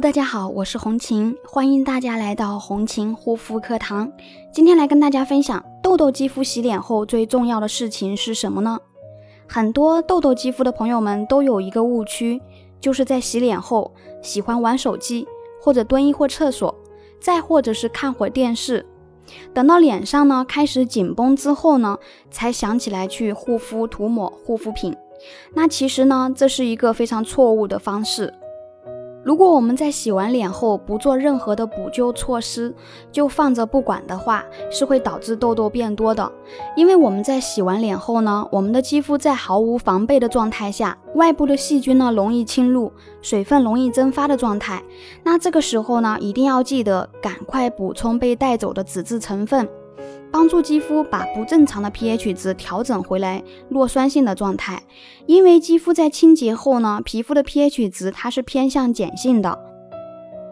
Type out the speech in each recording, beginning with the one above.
大家好，我是红琴，欢迎大家来到红琴护肤课堂。今天来跟大家分享，痘痘肌肤洗脸后最重要的事情是什么呢？很多痘痘肌肤的朋友们都有一个误区，就是在洗脸后喜欢玩手机，或者蹲一会厕所，再或者是看会电视，等到脸上呢开始紧绷之后呢，才想起来去护肤涂抹护肤品。那其实呢，这是一个非常错误的方式。如果我们在洗完脸后不做任何的补救措施，就放着不管的话，是会导致痘痘变多的。因为我们在洗完脸后呢，我们的肌肤在毫无防备的状态下，外部的细菌呢容易侵入，水分容易蒸发的状态。那这个时候呢，一定要记得赶快补充被带走的脂质成分。帮助肌肤把不正常的 pH 值调整回来弱酸性的状态，因为肌肤在清洁后呢，皮肤的 pH 值它是偏向碱性的，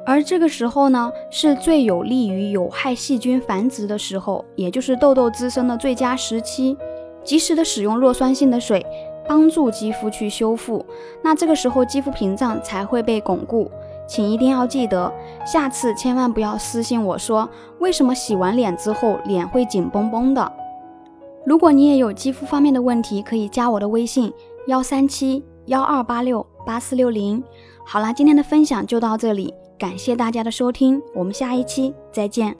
而这个时候呢，是最有利于有害细菌繁殖的时候，也就是痘痘滋生的最佳时期。及时的使用弱酸性的水，帮助肌肤去修复，那这个时候肌肤屏障才会被巩固。请一定要记得，下次千万不要私信我说为什么洗完脸之后脸会紧绷绷的。如果你也有肌肤方面的问题，可以加我的微信幺三七幺二八六八四六零。好啦，今天的分享就到这里，感谢大家的收听，我们下一期再见。